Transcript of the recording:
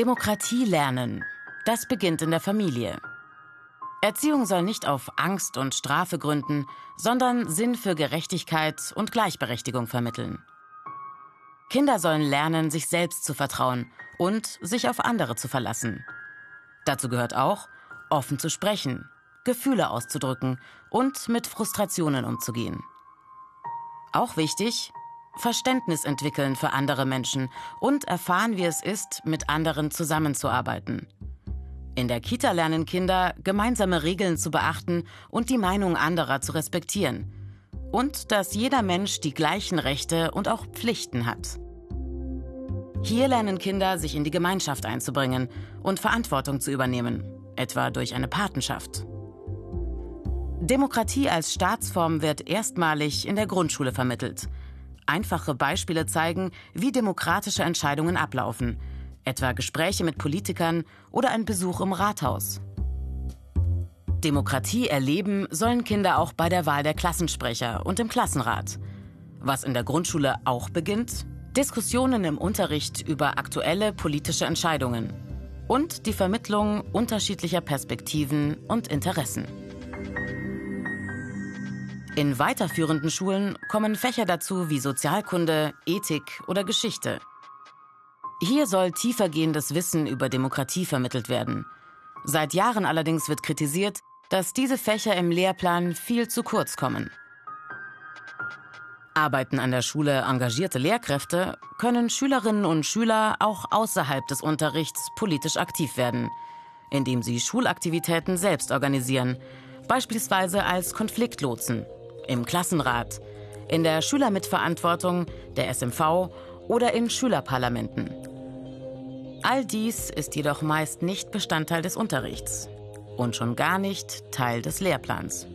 Demokratie lernen. Das beginnt in der Familie. Erziehung soll nicht auf Angst und Strafe gründen, sondern Sinn für Gerechtigkeit und Gleichberechtigung vermitteln. Kinder sollen lernen, sich selbst zu vertrauen und sich auf andere zu verlassen. Dazu gehört auch, offen zu sprechen, Gefühle auszudrücken und mit Frustrationen umzugehen. Auch wichtig, Verständnis entwickeln für andere Menschen und erfahren, wie es ist, mit anderen zusammenzuarbeiten. In der Kita lernen Kinder, gemeinsame Regeln zu beachten und die Meinung anderer zu respektieren. Und dass jeder Mensch die gleichen Rechte und auch Pflichten hat. Hier lernen Kinder, sich in die Gemeinschaft einzubringen und Verantwortung zu übernehmen, etwa durch eine Patenschaft. Demokratie als Staatsform wird erstmalig in der Grundschule vermittelt. Einfache Beispiele zeigen, wie demokratische Entscheidungen ablaufen, etwa Gespräche mit Politikern oder ein Besuch im Rathaus. Demokratie erleben sollen Kinder auch bei der Wahl der Klassensprecher und im Klassenrat. Was in der Grundschule auch beginnt, Diskussionen im Unterricht über aktuelle politische Entscheidungen und die Vermittlung unterschiedlicher Perspektiven und Interessen. In weiterführenden Schulen kommen Fächer dazu wie Sozialkunde, Ethik oder Geschichte. Hier soll tiefergehendes Wissen über Demokratie vermittelt werden. Seit Jahren allerdings wird kritisiert, dass diese Fächer im Lehrplan viel zu kurz kommen. Arbeiten an der Schule engagierte Lehrkräfte, können Schülerinnen und Schüler auch außerhalb des Unterrichts politisch aktiv werden, indem sie Schulaktivitäten selbst organisieren, beispielsweise als Konfliktlotsen, im Klassenrat, in der Schülermitverantwortung, der SMV oder in Schülerparlamenten. All dies ist jedoch meist nicht Bestandteil des Unterrichts und schon gar nicht Teil des Lehrplans.